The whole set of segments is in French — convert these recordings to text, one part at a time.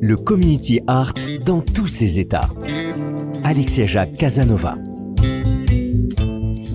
Le community art dans tous ses états. Alexia Jacques Casanova.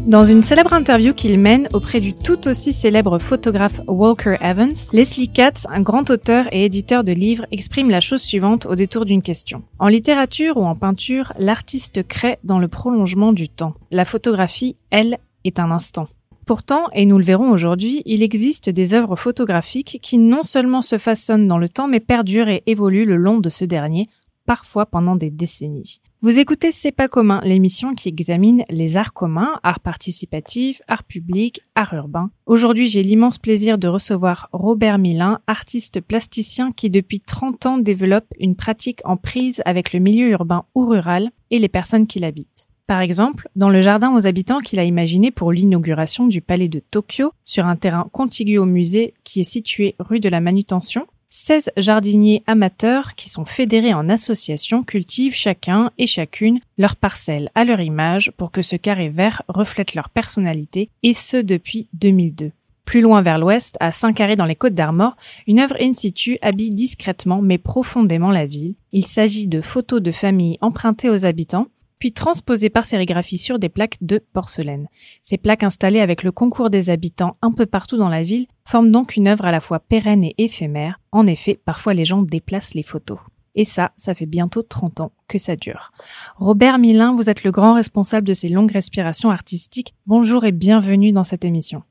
Dans une célèbre interview qu'il mène auprès du tout aussi célèbre photographe Walker Evans, Leslie Katz, un grand auteur et éditeur de livres, exprime la chose suivante au détour d'une question. En littérature ou en peinture, l'artiste crée dans le prolongement du temps. La photographie, elle, est un instant. Pourtant, et nous le verrons aujourd'hui, il existe des œuvres photographiques qui non seulement se façonnent dans le temps, mais perdurent et évoluent le long de ce dernier, parfois pendant des décennies. Vous écoutez C'est pas commun, l'émission qui examine les arts communs, arts participatifs, arts publics, arts urbains. Aujourd'hui, j'ai l'immense plaisir de recevoir Robert Milin, artiste plasticien qui depuis 30 ans développe une pratique en prise avec le milieu urbain ou rural et les personnes qui l'habitent. Par exemple, dans le jardin aux habitants qu'il a imaginé pour l'inauguration du palais de Tokyo, sur un terrain contigu au musée qui est situé rue de la Manutention, 16 jardiniers amateurs qui sont fédérés en association cultivent chacun et chacune leur parcelle à leur image pour que ce carré vert reflète leur personnalité, et ce depuis 2002. Plus loin vers l'ouest, à Saint-Carré dans les Côtes d'Armor, une œuvre in situ habille discrètement mais profondément la ville. Il s'agit de photos de famille empruntées aux habitants, puis transposées par sérigraphie sur des plaques de porcelaine. Ces plaques installées avec le concours des habitants un peu partout dans la ville forment donc une œuvre à la fois pérenne et éphémère. En effet, parfois les gens déplacent les photos. Et ça, ça fait bientôt 30 ans que ça dure. Robert Milin, vous êtes le grand responsable de ces longues respirations artistiques. Bonjour et bienvenue dans cette émission.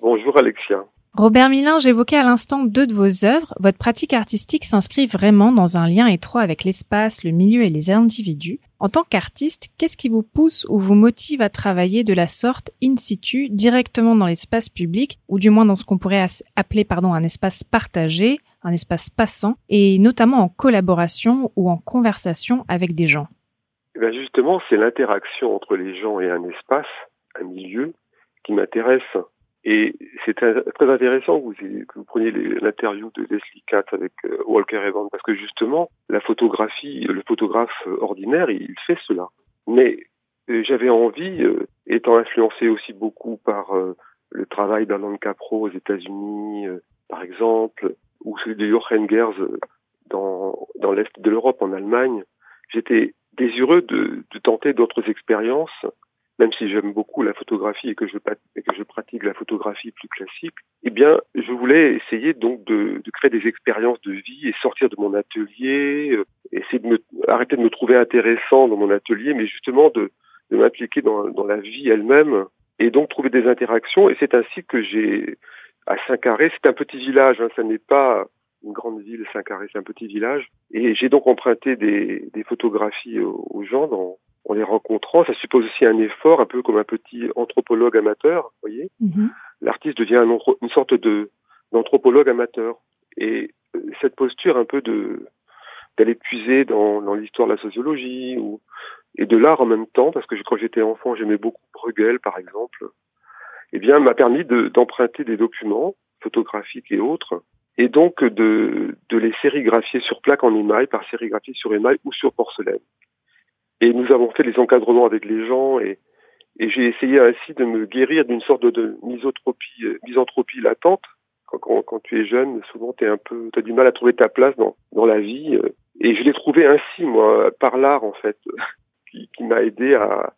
Bonjour Alexia. Robert Milin, j'évoquais à l'instant deux de vos œuvres. Votre pratique artistique s'inscrit vraiment dans un lien étroit avec l'espace, le milieu et les individus. En tant qu'artiste, qu'est-ce qui vous pousse ou vous motive à travailler de la sorte in situ, directement dans l'espace public, ou du moins dans ce qu'on pourrait appeler un espace partagé, un espace passant, et notamment en collaboration ou en conversation avec des gens? Eh bien justement, c'est l'interaction entre les gens et un espace, un milieu, qui m'intéresse. Et c'est très intéressant que vous, preniez l'interview de Leslie Katz avec euh, Walker Evans, parce que justement, la photographie, le photographe ordinaire, il fait cela. Mais euh, j'avais envie, euh, étant influencé aussi beaucoup par le travail d'Alan Capro aux États-Unis, par exemple, ou celui de Jochen Gers dans, l'Est de l'Europe, en Allemagne, j'étais désireux de tenter d'autres expériences même si j'aime beaucoup la photographie et que je, pratique la photographie plus classique, eh bien, je voulais essayer donc de, créer des expériences de vie et sortir de mon atelier, euh, essayer de me, arrêter de me trouver intéressant dans mon atelier, mais justement de, m'impliquer dans, la vie elle-même et donc trouver des interactions. Et c'est ainsi que j'ai, à Saint-Carré, c'est un petit village, hein, ça n'est pas une grande ville, Saint-Carré, c'est un petit village. Et j'ai donc emprunté des, des photographies aux, aux gens dans, en les rencontrant. Ça suppose aussi un effort, un peu comme un petit anthropologue amateur, vous voyez. Mhm. L'artiste devient un, une sorte de d'anthropologue amateur. Et euh, cette posture un peu de d'aller puiser dans, dans l'histoire de la sociologie ou et de l'art en même temps, parce que quand j'étais enfant, j'aimais beaucoup Bruegel, par exemple, eh bien, m'a permis d'emprunter des documents photographiques et autres, et donc de, de les sérigraphier sur plaque en émail, par sérigraphie sur émail ou sur porcelaine. Et nous avons fait les encadrements avec les gens et, et j'ai essayé ainsi de me guérir d'une sorte de, de euh, misanthropie latente. Quand, quand, quand, tu es jeune, souvent tu un peu, as du mal à trouver ta place dans, dans la vie. Euh, et je l'ai trouvé ainsi, moi, par l'art en fait, qui, qui m'a aidé à,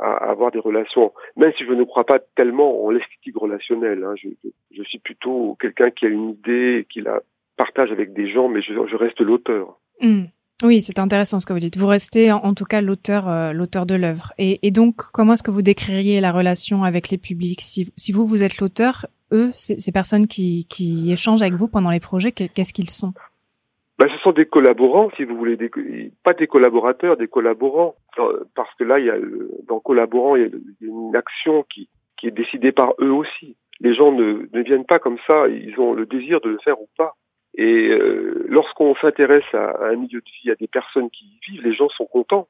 à, avoir des relations, même si je ne crois pas tellement en l'esthétique relationnelle. Hein, je, je, suis plutôt quelqu'un qui a une idée qui la partage avec des gens, mais je, je reste l'auteur. Hmm. Oui, c'est intéressant ce que vous dites. Vous restez en, tout cas l'auteur, euh, l'auteur de l'œuvre. Et, donc, comment est-ce que vous décririez la relation avec les publics? Si, si vous, vous êtes l'auteur, eux, ces personnes qui, échangent avec vous pendant les projets, qu'est-ce qu'ils sont? Ben, ce sont des collaborants, si vous voulez, des, pas des collaborateurs, des collaborants, parce que là, il y a dans collaborants, il y a une action qui, est décidée par eux aussi. Les gens ne viennent pas comme ça, ils ont le désir de le faire ou pas. Et euh, lorsqu'on s'intéresse à, un milieu de vie, à des personnes qui y vivent, les gens sont contents.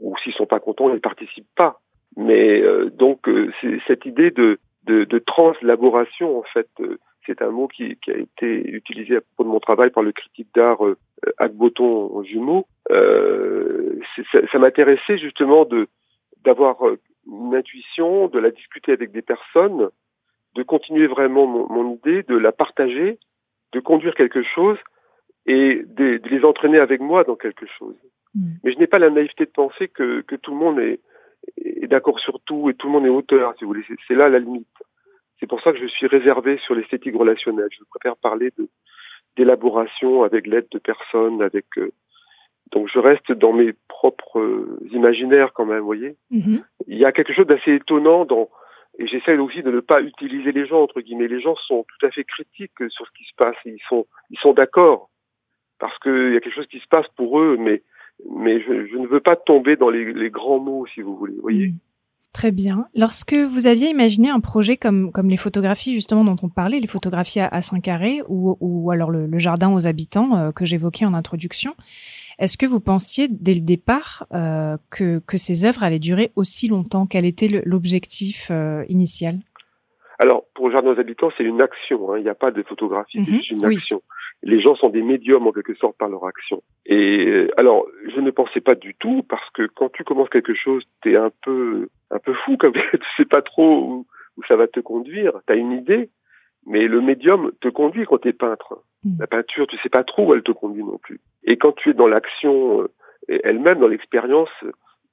Ou s'ils sont pas contents, ils ne participent pas. Mais euh, donc euh, c'est cette idée de, de, de, translaboration, en fait, c'est un mot qui, qui, a été utilisé à propos de mon travail par le critique d'art euh, Agboton Jumeau. ça, ça m'intéressait justement de d'avoir une intuition, de la discuter avec des personnes, de continuer vraiment mon, mon idée, de la partager de conduire quelque chose et de, les entraîner avec moi dans quelque chose. Mm. Mais je n'ai pas la naïveté de penser que, que tout le monde est, est d'accord sur tout et tout le monde est auteur, si vous voulez. C'est là la limite. C'est pour ça que je suis réservé sur l'esthétique relationnelle. Je préfère parler d'élaboration avec l'aide de personnes, avec euh, donc je reste dans mes propres euh, imaginaires quand même, vous voyez. Mm-hmm. Il y a quelque chose d'assez étonnant dans et j'essaie aussi de ne pas utiliser les gens entre guillemets. Les gens sont tout à fait critiques sur ce qui se passe. ils sont ils sont d'accord parce qu'il y a quelque chose qui se passe pour eux, mais mais je, ne veux pas tomber dans les, grands mots, si vous voulez. voyez. Mmh. Très bien. Lorsque vous aviez imaginé un projet comme, comme les photographies justement dont on parlait, les photographies à, Saint-Carré ou, ou alors le, le, jardin aux habitants euh, que j'évoquais en introduction, est-ce que vous pensiez dès le départ euh, que, que ces œuvres allaient durer aussi longtemps? Quel était l'objectif euh, initial? Alors, pour le Jardin aux habitants, c'est une action. Hein. Il n'y a pas de photographie, c'est mhm. une action. Les gens sont des médiums en quelque sorte par leur action. Et euh, alors, je ne pensais pas du tout parce que quand tu commences quelque chose, tu es un peu un peu fou, comme tu sais pas trop où, où ça va te conduire. Tu as une idée, mais le médium te conduit quand tu es peintre. Hmm. La peinture, tu sais pas trop où elle te conduit non plus. Et quand tu es dans l'action euh, elle-même, dans l'expérience,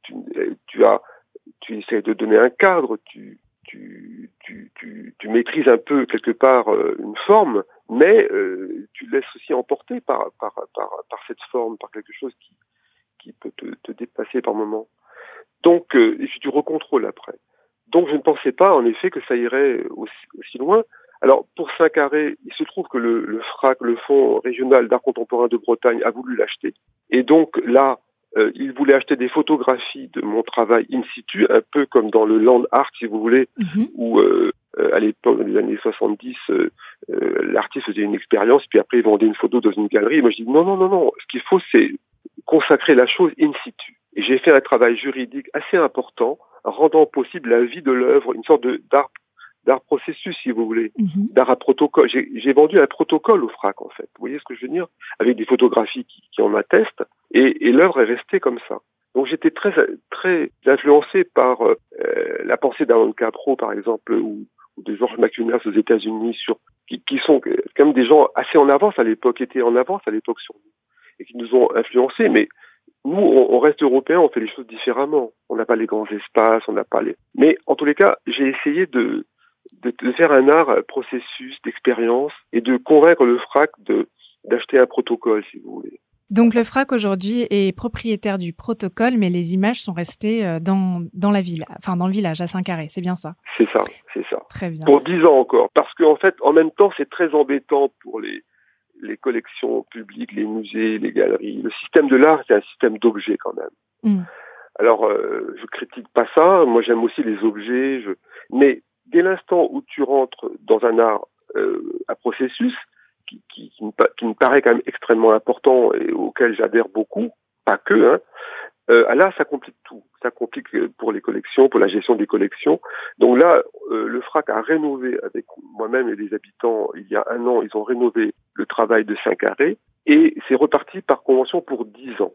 tu, tu, as, tu essaies de donner un cadre, tu, tu, tu, tu, maîtrises un peu quelque part euh, une forme, mais euh, tu laisses aussi emporter par, par, par, par cette forme, par quelque chose qui, qui peut te, dépasser par moment. Donc, et puis tu recontrôles après. Donc je ne pensais pas en effet que ça irait aussi loin. Alors, pour Saint-Carré, il se trouve que le, le FRAC, le Fonds régional d'art contemporain de Bretagne, a voulu l'acheter. Et donc là, euh, il voulait acheter des photographies de mon travail in situ, un peu comme dans le land art, si vous voulez, mhm. où euh, euh, à l'époque, des années 70, l'artiste faisait une expérience, puis après il vendait une photo dans une galerie. Et moi, je dis non, non, non, non. Ce qu'il faut, c'est consacrer la chose in situ. Et j'ai fait un travail juridique assez important, rendant possible la vie de l'œuvre, une sorte d'art d'art processus, si vous voulez, mhm. d'art à protocole. J'ai vendu un protocole au FRAC, en fait. Vous voyez ce que je veux dire? Avec des photographies qui, qui en attestent. Et, et l'œuvre est restée comme ça. Donc j'étais très très influencé par euh, la pensée d'Aaron Capro, par exemple, ou, ou de George McInnes aux États-Unis, sur qui, qui, sont quand même des gens assez en avance à l'époque, étaient en avance à l'époque sur nous, et qui nous ont influencés. Mais nous, on, on, reste européens, on fait les choses différemment. On n'a pas les grands espaces, on n'a pas les. Mais en tous les cas, j'ai essayé de de, faire un art euh, processus d'expérience et de convaincre le FRAC de d'acheter un protocole, si vous voulez. Donc le FRAC aujourd'hui est propriétaire du protocole, mais les images sont restées euh, dans, dans la ville, enfin dans le village à Saint-Carré, c'est bien ça? C'est ça, c'est ça. Très bien. Pour dix ans encore, parce qu'en fait, en même temps, c'est très embêtant pour les, les collections publiques, les musées, les galeries. Le système de l'art, c'est un système d'objets quand même. Hmm. Alors, euh, je critique pas ça. Moi, j'aime aussi les objets. Je... Mais dès l'instant où tu rentres dans un art euh, à processus, qui, qui, qui, me, paraît quand même extrêmement important et auquel j'adhère beaucoup, pas que, hein, euh, là, ça complique tout. Ça complique euh, pour les collections, pour la gestion des collections. Donc là, euh, le FRAC a rénové avec moi-même et les habitants, il y a un an, ils ont rénové le travail de Saint-Carré et c'est reparti par convention pour dix ans.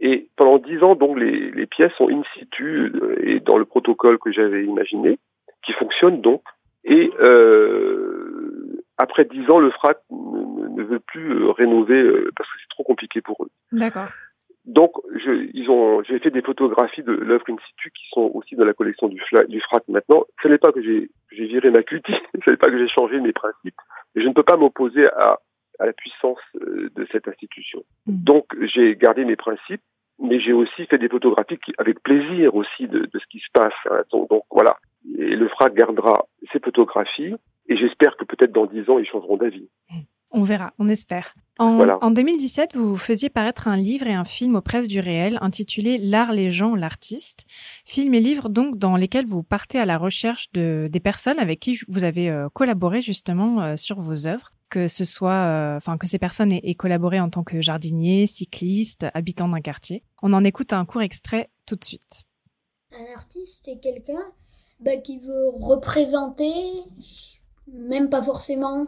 Et pendant dix ans, donc, les, les pièces sont in situ euh, et dans le protocole que j'avais imaginé qui fonctionne donc. Et euh, après dix ans, le FRAC ne, veut plus euh, rénover euh, parce que c'est trop compliqué pour eux. D'accord. Donc, je, ils ont, j'ai fait des photographies de l'œuvre in situ qui sont aussi dans la collection du, du FRAC maintenant. Ce n'est pas que j'ai, j'ai viré ma cutie, ce n'est pas que j'ai changé mes principes, mais je ne peux pas m'opposer à, à la puissance euh, de cette institution. Mm. Donc j'ai gardé mes principes, mais j'ai aussi fait des photographies avec plaisir aussi de, de ce qui se passe. Hein. Donc, donc, voilà, et le FRAC gardera ces photographies, et j'espère que peut-être dans dix ans ils changeront d'avis. Mm. On verra, on espère. En, 2017, vous faisiez paraître un livre et un film aux presses du réel intitulé L'art, les gens, l'artiste. Film et livre donc dans lesquels vous partez à la recherche de, des personnes avec qui vous avez euh, collaboré justement euh, sur vos œuvres que ce soit, euh, enfin que ces personnes aient, collaboré en tant que jardiniers, cyclistes, habitants d'un quartier. On en écoute un court extrait tout de suite. Un artiste, c'est quelqu'un bah, qui veut représenter, même pas forcément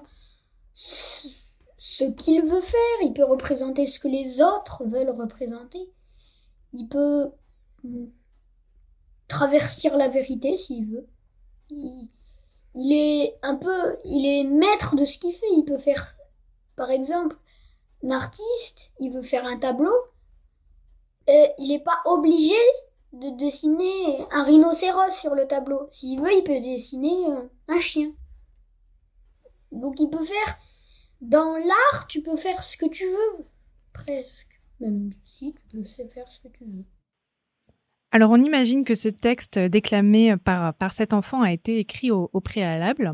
ce qu'il veut faire, il peut représenter ce que les autres veulent représenter. Il peut traverser la vérité s'il veut. Est un peu, il est maître de ce qu'il fait. Il peut faire, par exemple, un artiste, il veut faire un tableau, et il n'est pas obligé de dessiner un rhinocéros sur le tableau. S'il veut, il peut dessiner euh, un chien. Donc il peut faire dans l'art, tu peux faire ce que tu veux, presque. Même si tu peux faire ce que tu veux. Alors on imagine que ce texte déclamé par, par cet enfant a été écrit au, préalable.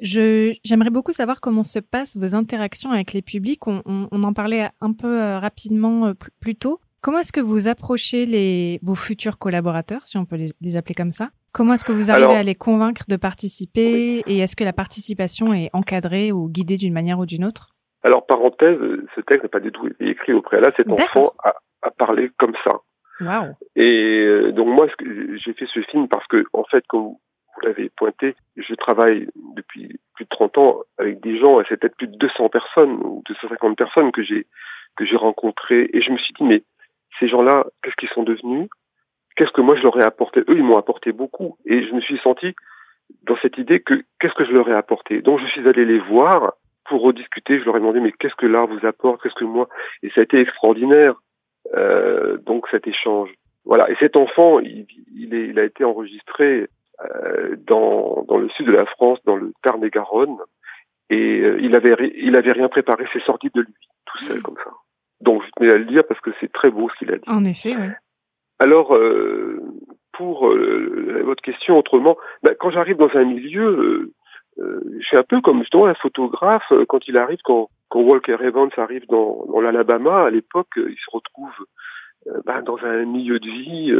j'aimerais beaucoup savoir comment se passent vos interactions avec les publics. On, en parlait un peu euh, rapidement euh, plus tôt. Comment est-ce que vous approchez les, vos futurs collaborateurs, si on peut les appeler comme ça? Comment est-ce que vous arrivez à les convaincre de participer et est-ce que la participation est encadrée ou guidée d'une manière ou d'une autre? Alors, parenthèse, ce texte n'est pas du tout écrit au préalable. Cet enfant a, a, parlé comme ça. Wow. Et euh, donc moi, j'ai fait ce film parce que, en fait, comme vous l'avez pointé, je travaille depuis plus de 30 ans avec des gens, c'est peut-être plus de 200 personnes ou 250 personnes que j'ai que j'ai rencontrées, et je me suis dit, mais ces gens-là, qu'est-ce qu'ils sont devenus? Qu'est-ce que moi je leur ai apporté? Eux, ils m'ont apporté beaucoup. Et je me suis senti dans cette idée que qu'est-ce que je leur ai apporté? Donc je suis allé les voir pour rediscuter. Je leur ai demandé mais qu'est-ce que l'art vous apporte? Qu'est-ce que moi? Et ça a été extraordinaire. Euh, donc cet échange. Voilà. Et cet enfant, il, il, est, il a été enregistré euh, dans, dans le sud de la France, dans le Tarn-et-Garonne, et euh, il avait il avait rien préparé. C'est sorti de lui, tout seul comme ça. Donc je tenais à le dire parce que c'est très beau ce qu'il a dit. En effet, oui. Alors, euh, pour euh, votre question autrement, bah, quand j'arrive dans un milieu, euh, je suis un peu comme justement un photographe quand il arrive, quand, quand Walker Evans arrive dans, dans l'Alabama, à l'époque, il se retrouve bah, dans un milieu de vie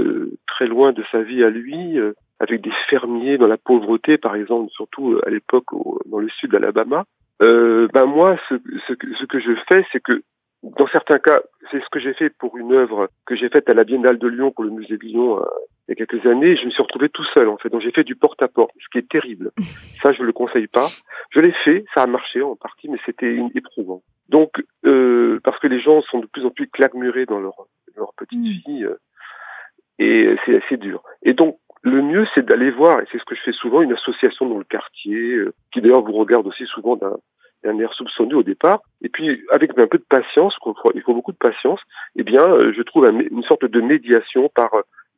très loin de sa vie à lui, avec des fermiers dans la pauvreté, par exemple, surtout à l'époque dans le sud d'Alabama. Euh, ben moi, ce, ce, ce que je fais, c'est que dans certains cas, c'est ce que j'ai fait pour une œuvre que j'ai faite à la Biennale de Lyon pour le musée de Lyon euh, il y a quelques années. Je me suis retrouvé tout seul en fait, donc j'ai fait du porte-à-porte, ce qui est terrible. Ça, je ne le conseille pas. Je l'ai fait, ça a marché en partie, mais c'était éprouvant. Donc, euh, parce que les gens sont de plus en plus claquemurés dans leur, leur petite mm. vie, euh, et c'est assez dur. Et donc, le mieux, c'est d'aller voir, et c'est ce que je fais souvent, une association dans le quartier, qui d'ailleurs vous regarde aussi souvent d'un un air soupçonné au départ. Et puis, avec un peu de patience, il faut beaucoup de patience, eh bien, euh, je trouve une sorte de médiation par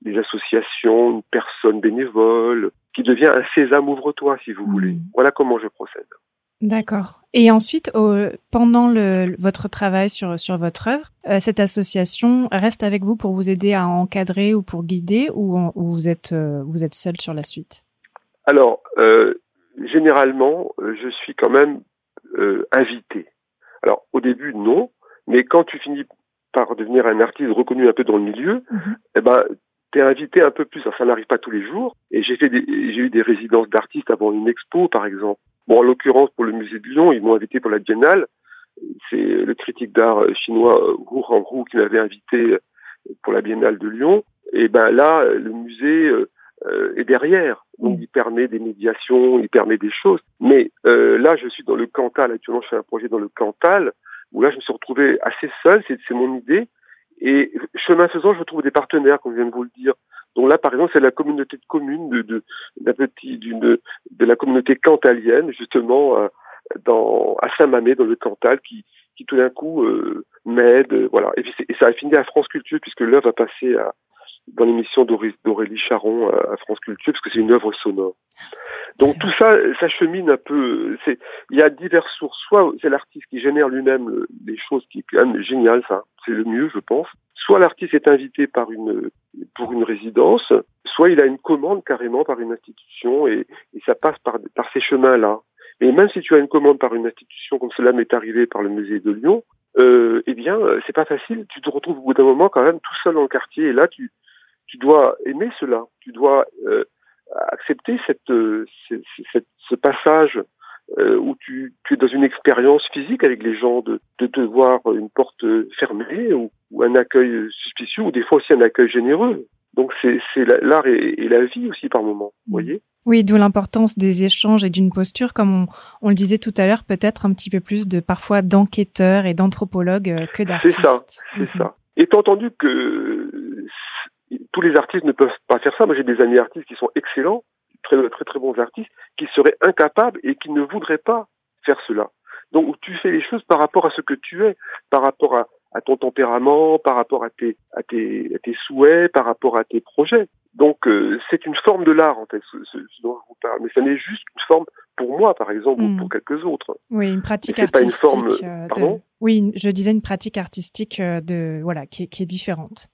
des euh, associations, une personne bénévole, qui devient un sésame ouvre-toi, si vous voulez. Hmm. Voilà comment je procède. D'accord. Et ensuite, pendant le, votre travail sur, sur votre œuvre, euh, cette association reste avec vous pour vous aider à encadrer ou pour guider ou, vous, êtes, vous êtes seul sur la suite? Alors, généralement, je suis quand même euh, invité. Alors au début non, mais quand tu finis par devenir un artiste reconnu un peu dans le milieu, mhm. eh ben t'es invité un peu plus. ça n'arrive pas tous les jours. Et j'ai fait j'ai eu des résidences d'artistes avant une expo, par exemple. Bon, en l'occurrence pour le musée de Lyon, ils m'ont invité pour la Biennale. C'est le critique d'art chinois Wu Hangru qui m'avait invité pour la Biennale de Lyon. Et ben là, le musée euh, euh, est derrière. Donc, mm. il permet des médiations, il permet des choses. Mais euh, là, je suis dans le Cantal. Actuellement, je fais un projet dans le Cantal, où là, je me suis retrouvé assez seul. C'est mon idée. Et chemin faisant, je retrouve des partenaires, comme je viens de vous le dire. Donc là, par exemple, c'est la communauté de communes de, de, petit, d'une, de la communauté cantalienne, justement, euh, dans, à Saint-Mamé, dans le Cantal, qui, qui tout d'un coup euh, m'aide, voilà. Et, puis et ça a fini à France Culture puisque l'œuvre a passé à, dans l'émission d'Aurélie Charon à France Culture, parce que c'est une œuvre sonore. Donc tout ça, ça chemine un peu. Il y a diverses sources. Soit c'est l'artiste qui génère lui-même les choses, qui est quand même génial, ça, c'est le mieux, je pense. Soit l'artiste est invité par une pour une résidence, soit il a une commande carrément par une institution et, et ça passe par par ces chemins-là. Et même si tu as une commande par une institution, comme cela m'est arrivé par le musée de Lyon, euh, eh bien, c'est pas facile. Tu te retrouves au bout d'un moment quand même tout seul dans le quartier et là, tu tu dois aimer cela, tu dois euh, accepter cette, euh, cette, ce passage euh, où tu, tu, es dans une expérience physique avec les gens, de, de te voir une porte fermée ou, ou, un accueil suspicieux ou des fois aussi un accueil généreux. Donc c'est l'art et, et, la vie aussi par moment, vous voyez oui, d'où l'importance des échanges et d'une posture, comme on, on, le disait tout à l'heure, peut-être un petit peu plus de parfois d'enquêteurs et d'anthropologues que d'artistes. C'est ça, c'est mm-hmm. ça. Étant entendu que tous les artistes ne peuvent pas faire ça. Moi, j'ai des amis artistes qui sont excellents, très très très bons artistes, qui seraient incapables et qui ne voudraient pas faire cela. Donc, tu fais les choses par rapport à ce que tu es, par rapport à, ton tempérament, par rapport à tes, à tes, à tes souhaits, par rapport à tes projets. Donc, euh, c'est une forme de l'art, en fait, ce, dont je vous parle. Mais ça n'est juste une forme pour moi, par exemple, ou hmm. pour quelques autres. Oui, une pratique artistique. Pas une forme, euh, pardon Oui, je disais une pratique artistique euh, de, voilà, qui, qui est différente.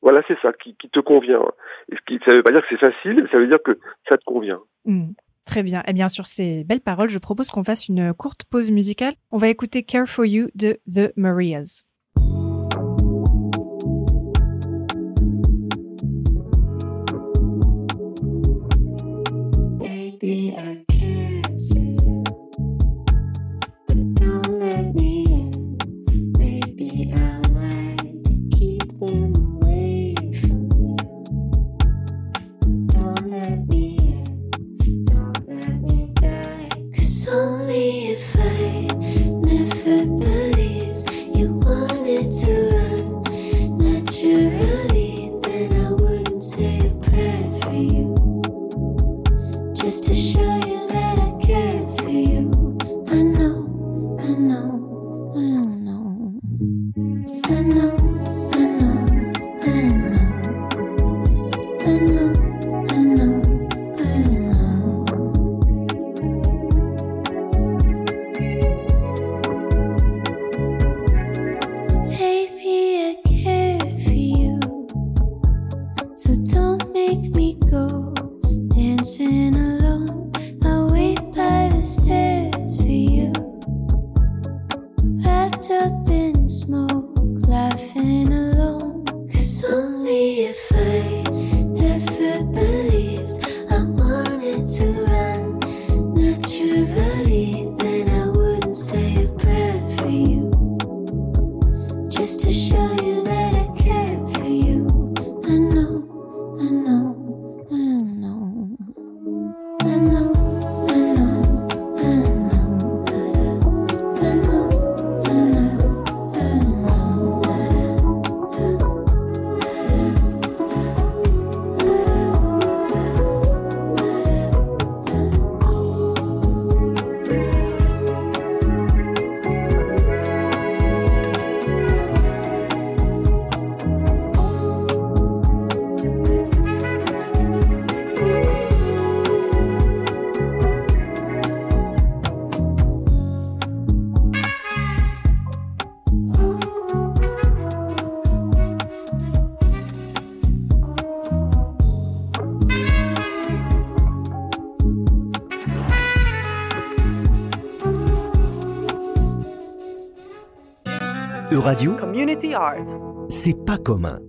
Voilà, c'est ça, qui, te convient. Et ce qui, ça ne veut pas dire que c'est facile, ça veut dire que ça te convient. Hmm, très bien. Et bien, sur ces belles paroles, je propose qu'on fasse une courte pause musicale. On va écouter Care for You de The Marias. be radio C'est pas commun.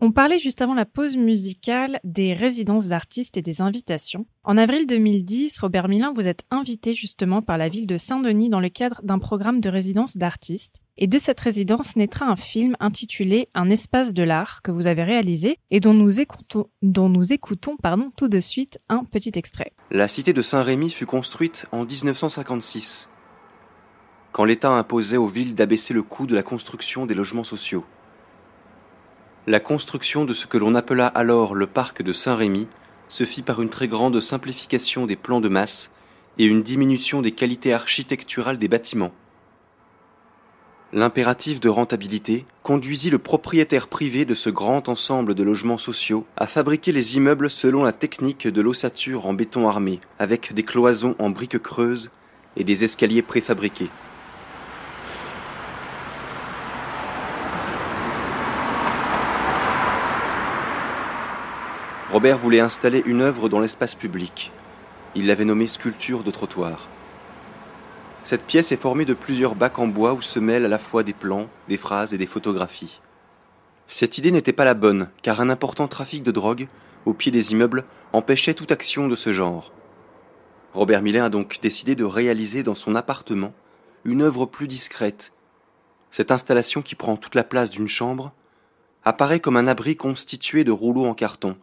On parlait juste avant la pause musicale des résidences d'artistes et des invitations. En avril 2010, Robert Milin, vous êtes invité justement par la ville de Saint-Denis dans le cadre d'un programme de résidence d'artistes. Et de cette résidence naîtra un film intitulé Un espace de l'art que vous avez réalisé et dont nous écoutons, dont nous écoutons pardon, tout de suite un petit extrait. La cité de Saint-Rémy fut construite en 1956 quand l'État imposait aux villes d'abaisser le coût de la construction des logements sociaux. La construction de ce que l'on appela alors le parc de Saint-Rémy se fit par une très grande simplification des plans de masse et une diminution des qualités architecturales des bâtiments. L'impératif de rentabilité conduisit le propriétaire privé de ce grand ensemble de logements sociaux à fabriquer les immeubles selon la technique de l'ossature en béton armé, avec des cloisons en briques creuses et des escaliers préfabriqués. Robert voulait installer une œuvre dans l'espace public. Il l'avait nommée sculpture de trottoir. Cette pièce est formée de plusieurs bacs en bois où se mêlent à la fois des plans, des phrases et des photographies. Cette idée n'était pas la bonne, car un important trafic de drogue, au pied des immeubles, empêchait toute action de ce genre. Robert Millin a donc décidé de réaliser dans son appartement une œuvre plus discrète. Cette installation qui prend toute la place d'une chambre apparaît comme un abri constitué de rouleaux en carton.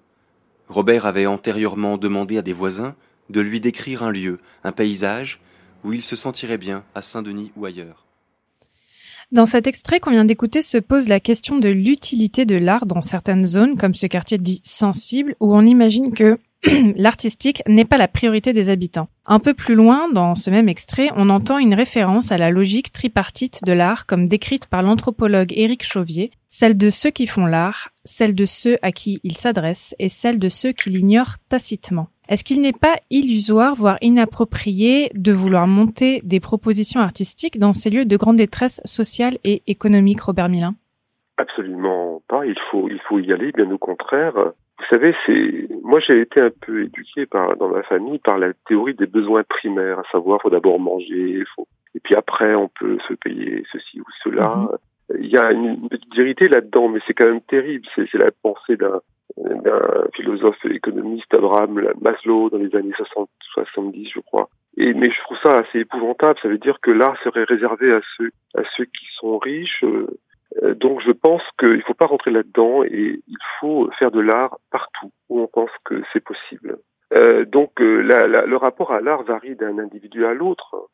Robert avait antérieurement demandé à des voisins de lui décrire un lieu, un paysage, où il se sentirait bien, à Saint-Denis ou ailleurs. Dans cet extrait qu'on vient d'écouter se pose la question de l'utilité de l'art dans certaines zones, comme ce quartier dit sensible, où on imagine que l'artistique n'est pas la priorité des habitants. Un peu plus loin, dans ce même extrait, on entend une référence à la logique tripartite de l'art comme décrite par l'anthropologue Éric Chauvier, celle de ceux qui font l'art, celle de ceux à qui il s'adresse et celle de ceux qui l'ignorent tacitement. Est-ce qu'il n'est pas illusoire, voire inapproprié, de vouloir monter des propositions artistiques dans ces lieux de grande détresse sociale et économique, Robert Milin? Absolument pas. Il faut, il faut y aller, bien au contraire. Vous savez, c'est moi j'ai été un peu éduqué par dans ma famille par la théorie des besoins primaires, à savoir faut d'abord manger, faut et puis après on peut se payer ceci ou cela. Mhm. Il y a une, petite vérité là-dedans, mais c'est quand même terrible. C'est la pensée d'un philosophe économiste Abraham Maslow dans les années 60, 70, je crois. Mais je trouve ça assez épouvantable. Ça veut dire que l'art serait réservé à ceux qui sont riches. Euh, donc je pense qu'il ne faut pas rentrer là-dedans et il faut faire de l'art partout où on pense que c'est possible. Euh, donc euh, le rapport à l'art varie d'un individu à l'autre.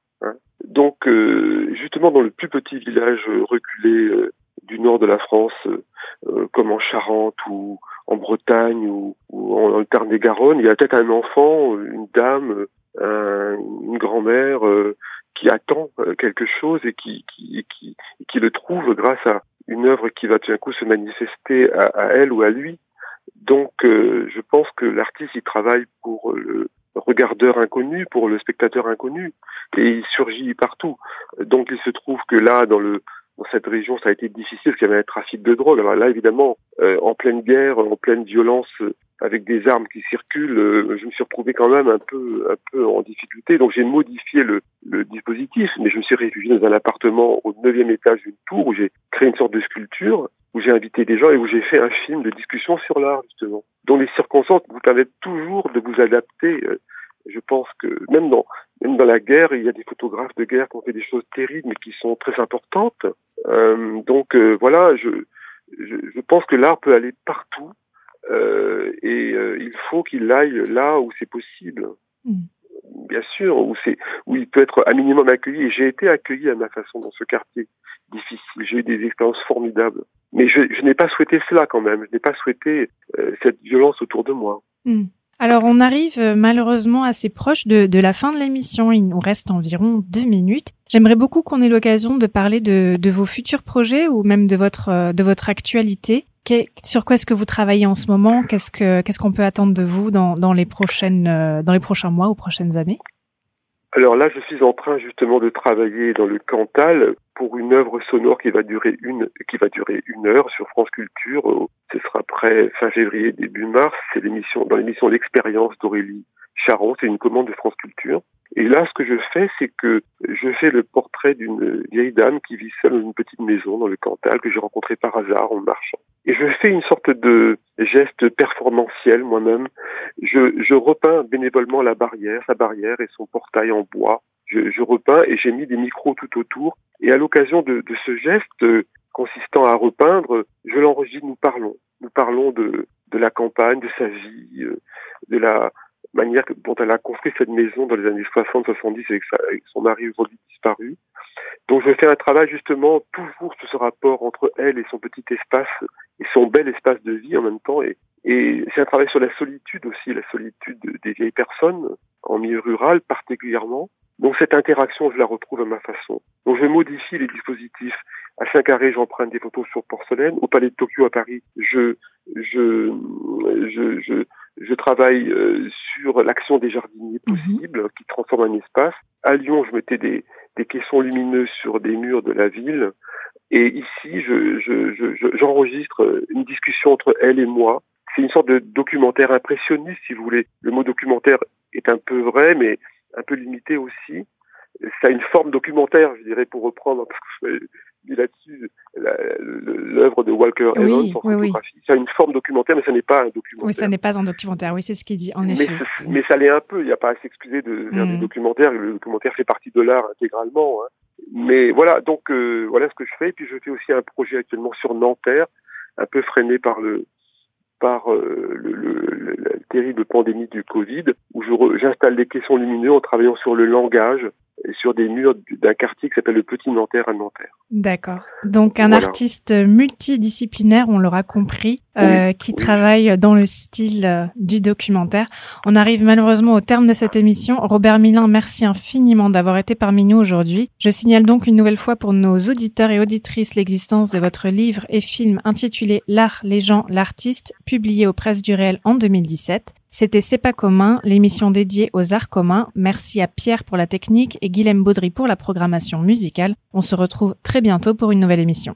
Donc euh, justement dans le plus petit village reculé du nord de la France, comme en Charente ou en Bretagne ou, en, Tarn-et-Garonne, il y a peut-être un enfant, une dame, un, une grand-mère qui attend quelque chose et qui, qui, qui, qui le trouve grâce à une œuvre qui va tout d'un coup se manifester à, elle ou à lui. Donc, euh, je pense que l'artiste, il travaille pour le regardeur inconnu, pour le spectateur inconnu, et il surgit partout. Donc, il se trouve que là, dans le dans cette région, ça a été difficile parce qu'il y avait un trafic de drogue. Alors là, évidemment, euh, en pleine guerre, en pleine violence, avec des armes qui circulent, euh, je me suis retrouvé quand même un peu, un peu en difficulté. Donc j'ai modifié le, le, dispositif, mais je me suis réfugié dans un appartement au neuvième étage d'une tour où j'ai créé une sorte de sculpture, où j'ai invité des gens et où j'ai fait un film de discussion sur l'art justement. Dont les circonstances vous permettent toujours de vous adapter. Euh, je pense que même dans même dans la guerre, il y a des photographes de guerre qui ont fait des choses terribles, mais qui sont très importantes. Euh, donc euh, voilà, je, je, je pense que l'art peut aller partout euh, et euh, il faut qu'il aille là où c'est possible. Mm. Bien sûr, où c'est où il peut être à minimum accueilli. Et j'ai été accueilli à ma façon dans ce quartier difficile. J'ai eu des expériences formidables. Mais je, je n'ai pas souhaité cela quand même. Je n'ai pas souhaité euh, cette violence autour de moi. Mm. Alors on arrive malheureusement assez proche de, de la fin de l'émission. Il nous reste environ deux minutes. J'aimerais beaucoup qu'on ait l'occasion de parler de, de, vos futurs projets ou même de votre de votre actualité sur quoi est-ce que vous travaillez en ce moment? Qu'est-ce que qu'est-ce qu'on peut attendre de vous dans, dans les prochaines euh, dans les prochains mois ou prochaines années? Alors là, je suis en train justement de travailler dans le Cantal pour une œuvre sonore qui va durer une qui va durer une heure sur France Culture. Ce sera près fin février début mars. C'est l'émission dans l'émission L'expérience d'Aurélie Charon. C'est une commande de France Culture. Et là, ce que je fais, c'est que je fais le portrait d'une vieille dame qui vit seule dans une petite maison dans le Cantal que j'ai rencontrée par hasard en marchant. Et je fais une sorte de geste performantiel moi-même. Je, je repeins bénévolement la barrière, sa barrière et son portail en bois. Je, je repeins et j'ai mis des micros tout autour. Et à l'occasion de, de ce geste consistant à repeindre, je l'enregistre, nous parlons. Nous parlons de, de la campagne, de sa vie, euh, de la manière dont elle a construit cette maison dans les années 60-70 avec, avec, son mari aujourd'hui disparu. Donc je fais un travail justement toujours sur ce rapport entre elle et son petit espace et son bel espace de vie en même temps. Et, et c'est un travail sur la solitude aussi, la solitude des vieilles personnes en milieu rural particulièrement. Donc cette interaction, je la retrouve à ma façon. Donc je modifie les dispositifs. À Saint-Carré, j'emprunte des photos sur porcelaine. Au Palais de Tokyo à Paris, je je je je, je travaille euh, sur l'action des jardiniers mhm. possibles qui transforment un espace. À Lyon, je mettais des des caissons lumineux sur des murs de la ville. Et ici, je, je, j'enregistre une discussion entre elle et moi. C'est une sorte de documentaire impressionniste, si vous voulez. Le mot documentaire est un peu vrai, mais un peu limité aussi. Ça a une forme documentaire, je dirais, pour reprendre, parce que je là-dessus, l'œuvre de Walker Evans en photographie. Ça a une forme documentaire, mais ça n'est pas un documentaire. Oui, ça n'est pas un documentaire, oui, c'est ce qu'il dit, en effet. Mais, ça l'est un peu, il n'y a pas à s'excuser de faire des mm. documentaires, le documentaire fait partie de l'art intégralement. Hein. Mais voilà, donc euh, voilà ce que je fais. Et puis je fais aussi un projet actuellement sur Nanterre, un peu freiné par le par euh, le, la terrible pandémie du Covid, où j'installe des caissons lumineux en travaillant sur le langage sur des murs d'un quartier qui s'appelle le Petit Nanterre à Nanterre. D'accord. Donc un artiste multidisciplinaire, on l'aura compris, euh, qui travaille dans le style euh, du documentaire. On arrive malheureusement au terme de cette émission. Robert Milin, merci infiniment d'avoir été parmi nous aujourd'hui. Je signale donc une nouvelle fois pour nos auditeurs et auditrices l'existence de votre livre et film intitulé L'art, les gens, l'artiste, publié aux presses du réel en 2017. C'était C'est pas commun, l'émission dédiée aux arts communs. Merci à Pierre pour la technique et Guilhem Baudry pour la programmation musicale. On se retrouve très bientôt pour une nouvelle émission.